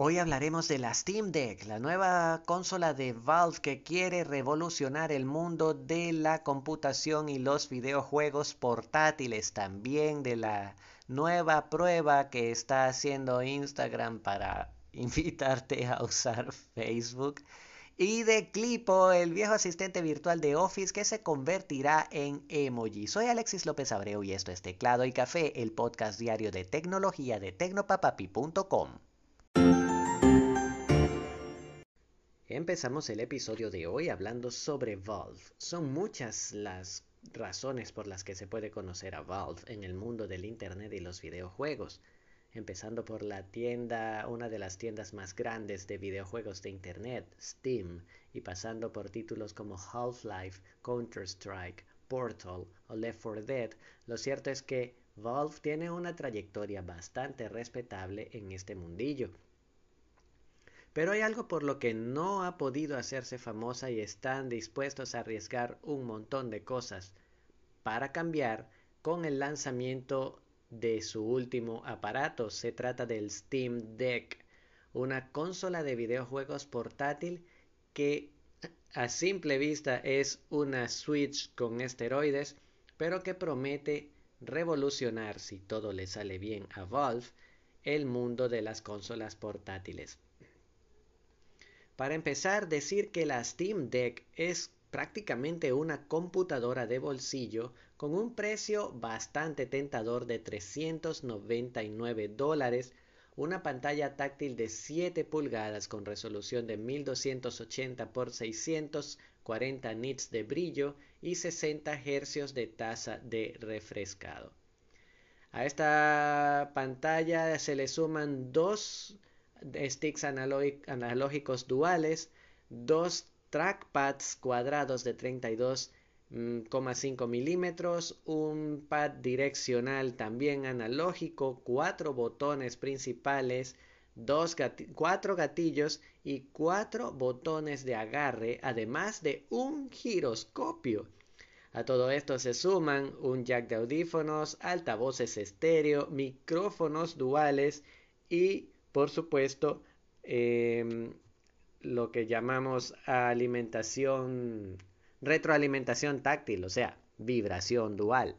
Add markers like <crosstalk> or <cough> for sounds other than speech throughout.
Hoy hablaremos de la Steam Deck, la nueva consola de Valve que quiere revolucionar el mundo de la computación y los videojuegos portátiles, también de la nueva prueba que está haciendo Instagram para <laughs> invitarte a usar Facebook. Y de Clipo, el viejo asistente virtual de Office que se convertirá en emoji. Soy Alexis López Abreu y esto es Teclado y Café, el podcast diario de tecnología de tecnopapapi.com. Empezamos el episodio de hoy hablando sobre Valve. Son muchas las razones por las que se puede conocer a Valve en el mundo del Internet y los videojuegos. Empezando por la tienda, una de las tiendas más grandes de videojuegos de Internet, Steam, y pasando por títulos como Half-Life, Counter-Strike, Portal o Left 4 Dead, lo cierto es que Valve tiene una trayectoria bastante respetable en este mundillo pero hay algo por lo que no ha podido hacerse famosa y están dispuestos a arriesgar un montón de cosas para cambiar con el lanzamiento de su último aparato. Se trata del Steam Deck, una consola de videojuegos portátil que a simple vista es una Switch con esteroides, pero que promete revolucionar, si todo le sale bien a Valve, el mundo de las consolas portátiles. Para empezar, decir que la Steam Deck es prácticamente una computadora de bolsillo con un precio bastante tentador de 399 dólares, una pantalla táctil de 7 pulgadas con resolución de 1280 x 640 nits de brillo y 60 Hz de tasa de refrescado. A esta pantalla se le suman dos sticks analógicos duales, dos trackpads cuadrados de 32,5 mm, milímetros, un pad direccional también analógico, cuatro botones principales, cuatro gatillos y cuatro botones de agarre, además de un giroscopio. A todo esto se suman un jack de audífonos, altavoces estéreo, micrófonos duales y por supuesto, em, lo que llamamos alimentación, retroalimentación táctil, o sea, vibración dual.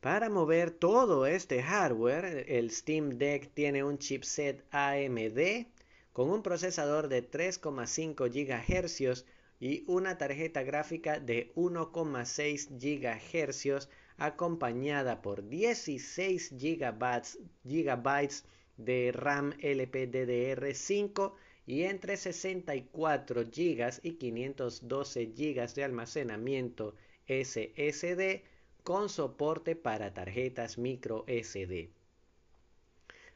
Para mover todo este hardware, el Steam Deck tiene un chipset AMD con un procesador de 3,5 GHz y una tarjeta gráfica de 1,6 GHz acompañada por 16 GB, de RAM LPDDR5 y entre 64 GB y 512 GB de almacenamiento SSD con soporte para tarjetas micro SD.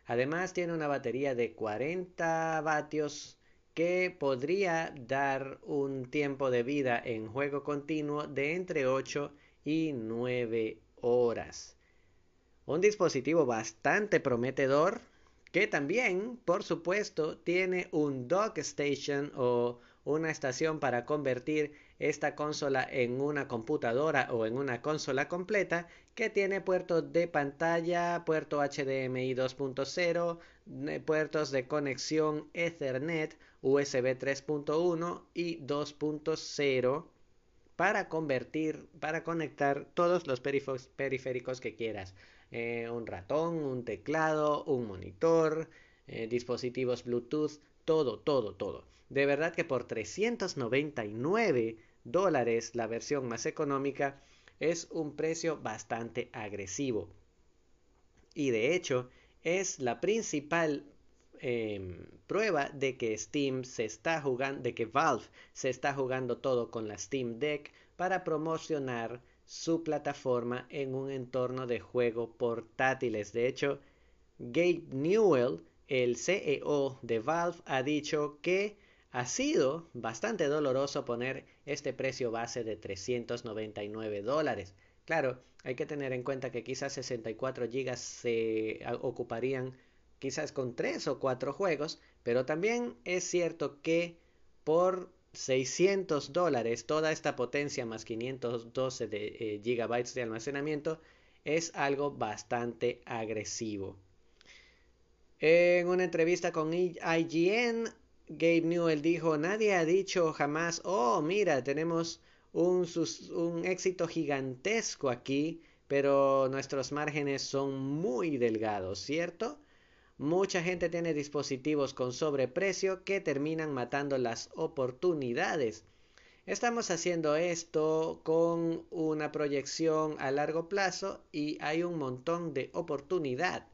Además tiene una batería de 40 vatios que podría dar un tiempo de vida en juego continuo de entre 8 y 9 horas. Un dispositivo bastante prometedor que también, por supuesto, tiene un dock station o una estación para convertir esta consola en una computadora o en una consola completa que tiene puertos de pantalla, puerto HDMI 2.0, eh, puertos de conexión Ethernet, USB 3.1 y 2.0 para convertir, para conectar todos los periféricos que quieras. Eh, un ratón, un teclado, un monitor, eh, dispositivos Bluetooth, todo, todo, todo. De verdad que por 399 dólares la versión más económica es un precio bastante agresivo. Y de hecho es la principal Em, prueba de que Steam se está jugando, de que Valve se está jugando todo con la Steam Deck para promocionar su plataforma en un entorno de juego portátiles. De hecho, Gabe Newell, el CEO de Valve, ha dicho que ha sido bastante doloroso poner este precio base de 399 dólares. Claro, hay que tener en cuenta que quizás 64 GB se ocuparían quizás con tres o cuatro juegos, pero también es cierto que por 600 dólares toda esta potencia más 512 de, eh, gigabytes de almacenamiento es algo bastante agresivo. En una entrevista con IGN, Gabe Newell dijo, nadie ha dicho jamás, oh, mira, tenemos un, un éxito gigantesco aquí, pero nuestros márgenes son muy delgados, ¿cierto? Mucha gente tiene dispositivos con sobreprecio que terminan matando las oportunidades. Estamos haciendo esto con una proyección a largo plazo y hay un montón de oportunidad.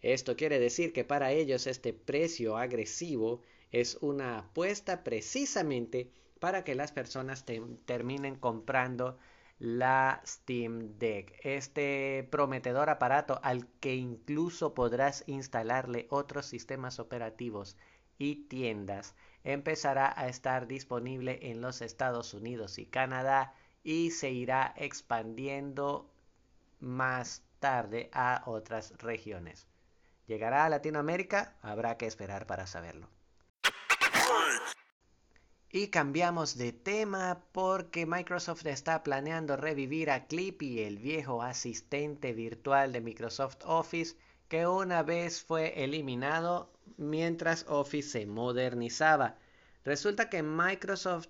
Esto quiere decir que para ellos este precio agresivo es una apuesta precisamente para que las personas terminen comprando la Steam Deck, este prometedor aparato al que incluso podrás instalarle otros sistemas operativos y tiendas, empezará a estar disponible en los Estados Unidos y Canadá y se irá expandiendo más tarde a otras regiones. ¿Llegará a Latinoamérica? Habrá que esperar para saberlo. Y cambiamos de tema porque Microsoft está planeando revivir a Clippy, el viejo asistente virtual de Microsoft Office que una vez fue eliminado mientras Office se modernizaba. Resulta que Microsoft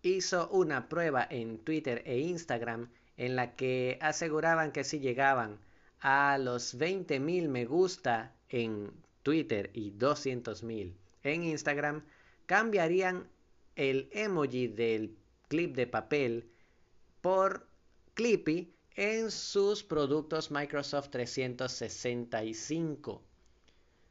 hizo una prueba en Twitter e Instagram en la que aseguraban que si llegaban a los 20.000 me gusta en Twitter y 200.000 en Instagram, cambiarían el emoji del clip de papel por Clippy en sus productos Microsoft 365.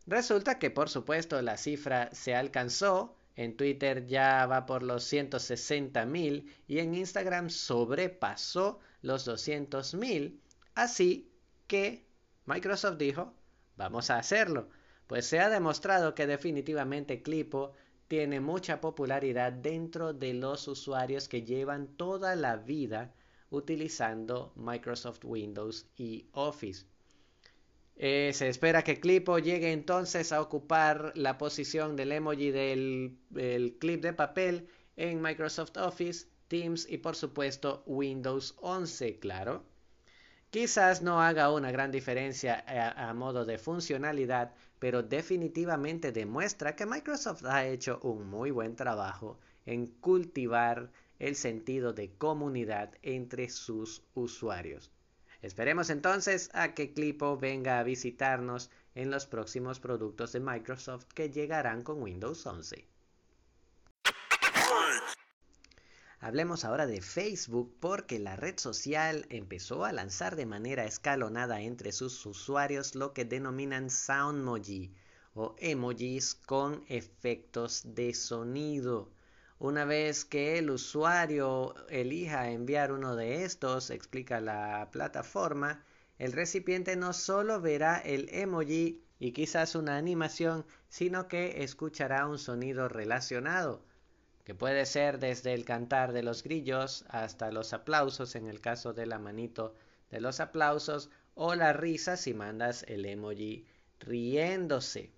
Resulta que por supuesto la cifra se alcanzó, en Twitter ya va por los 160 mil y en Instagram sobrepasó los 200 mil. Así que Microsoft dijo, vamos a hacerlo. Pues se ha demostrado que definitivamente Clipo tiene mucha popularidad dentro de los usuarios que llevan toda la vida utilizando Microsoft Windows y Office. Eh, se espera que Clipo llegue entonces a ocupar la posición del emoji del, del clip de papel en Microsoft Office, Teams y por supuesto Windows 11, claro. Quizás no haga una gran diferencia a, modo de funcionalidad, pero definitivamente demuestra que Microsoft ha hecho un muy buen trabajo en cultivar el sentido de comunidad entre sus usuarios. Esperemos entonces a que Clipo venga a visitarnos en los próximos productos de Microsoft que llegarán con Windows 11. Hablemos ahora de Facebook porque la red social empezó a lanzar de manera escalonada entre sus usuarios lo que denominan Soundmoji o emojis con efectos de sonido. Una vez que el usuario elija enviar uno de estos, explica la plataforma, el recipiente no solo verá el emoji y quizás una animación, sino que escuchará un sonido relacionado que puede ser desde el cantar de los grillos hasta los aplausos en el caso de la manito de los aplausos o la risa si mandas el emoji riéndose.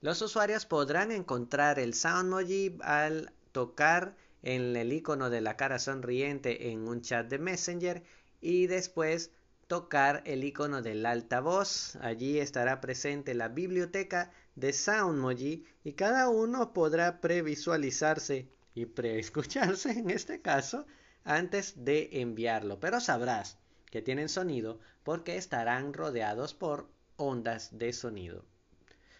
Los usuarios podrán encontrar el Soundmoji al tocar en el icono de la cara sonriente en un chat de Messenger y después tocar el icono del altavoz. Allí estará presente la biblioteca de Soundmoji y cada uno podrá previsualizarse y preescucharse <laughs> en este caso antes de enviarlo. Pero sabrás que tienen sonido porque estarán rodeados por ondas de sonido.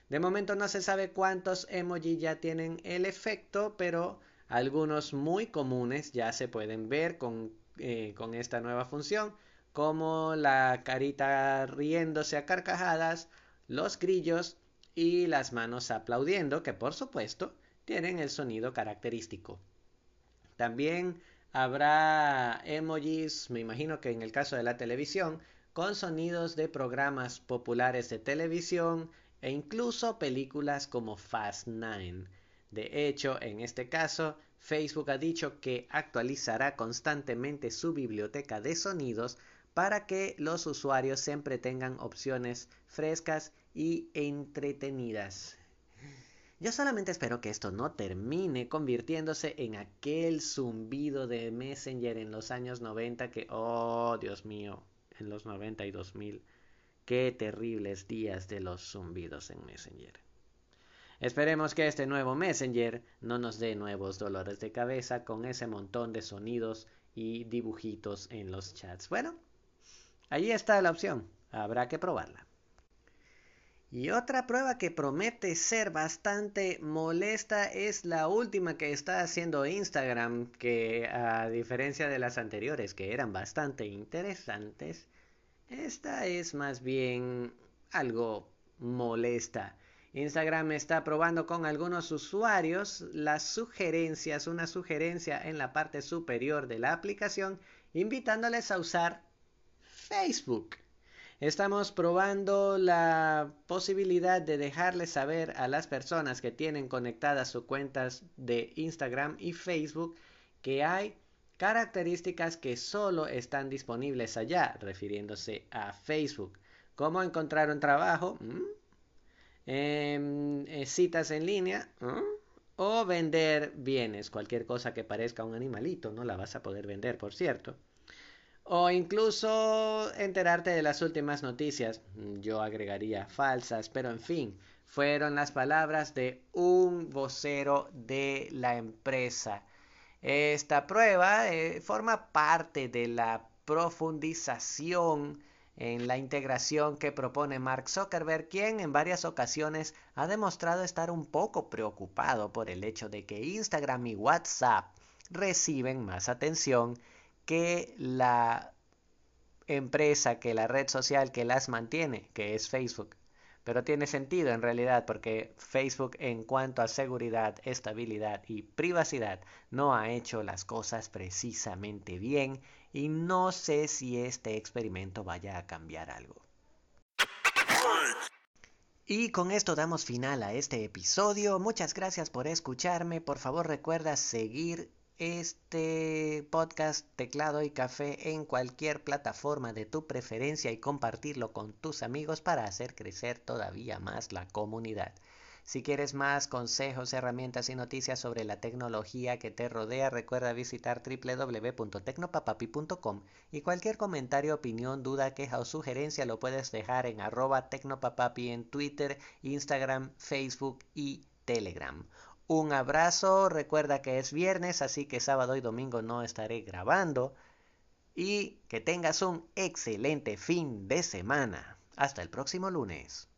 De momento no se sabe cuántos emoji ya tienen el efecto, pero algunos muy comunes ya se pueden ver con, eh, con esta nueva función, como la carita riéndose a carcajadas, los grillos y las manos aplaudiendo, que por supuesto tienen el sonido característico. También habrá emojis, me imagino que en el caso de la televisión, con sonidos de programas populares de televisión e incluso películas como Fast Nine. De hecho, en este caso, Facebook ha dicho que actualizará constantemente su biblioteca de sonidos para que los usuarios siempre tengan opciones frescas y entretenidas. Yo solamente espero que esto no termine convirtiéndose en aquel zumbido de Messenger en los años 90 que, oh Dios mío, en los 90 y 2000, Qué terribles días de los zumbidos en Messenger. Esperemos que este nuevo Messenger no nos dé nuevos dolores de cabeza con ese montón de sonidos y dibujitos en los chats. Bueno, ahí está la opción. Habrá que probarla. Y otra prueba que promete ser bastante molesta es la última que está haciendo Instagram, que a diferencia de las anteriores, que eran bastante interesantes, esta es más bien algo molesta. Instagram está probando con algunos usuarios las sugerencias, una sugerencia en la parte superior de la aplicación, invitándoles a usar Facebook. Estamos probando la posibilidad de dejarles saber a las personas que tienen conectadas sus cuentas de Instagram y Facebook que hay características que solo están disponibles allá, refiriéndose a Facebook. ¿Cómo encontrar un trabajo? ¿Mm? Em, eh, citas en línea. ¿Mm? O vender bienes, cualquier cosa que parezca un animalito, no la vas a poder vender, por cierto o incluso enterarte de las últimas noticias. Yo agregaría falsas, pero en fin, fueron las palabras de un vocero de la empresa. Esta prueba eh, forma parte de la profundización en la integración que propone Mark Zuckerberg, quien en varias ocasiones ha demostrado estar un poco preocupado por el hecho de que Instagram y WhatsApp reciben más atención que la empresa, que la red social que las mantiene, que es Facebook. Pero tiene sentido en realidad porque Facebook en cuanto a seguridad, estabilidad y privacidad no ha hecho las cosas precisamente bien y no sé si este experimento vaya a cambiar algo. Y con esto damos final a este episodio. Muchas gracias por escucharme. Por favor recuerda seguir este podcast Teclado y Café en cualquier plataforma de tu preferencia y compartirlo con tus amigos para hacer crecer todavía más la comunidad. Si quieres más consejos, herramientas y noticias sobre la tecnología que te rodea, recuerda visitar www.tecnopapapi.com y cualquier comentario, opinión, duda, queja o sugerencia lo puedes dejar en arroba tecnopapapi en Twitter, Instagram, Facebook y Telegram. Un abrazo, recuerda que es viernes, así que sábado y domingo no estaré grabando. Y que tengas un excelente fin de semana. Hasta el próximo lunes.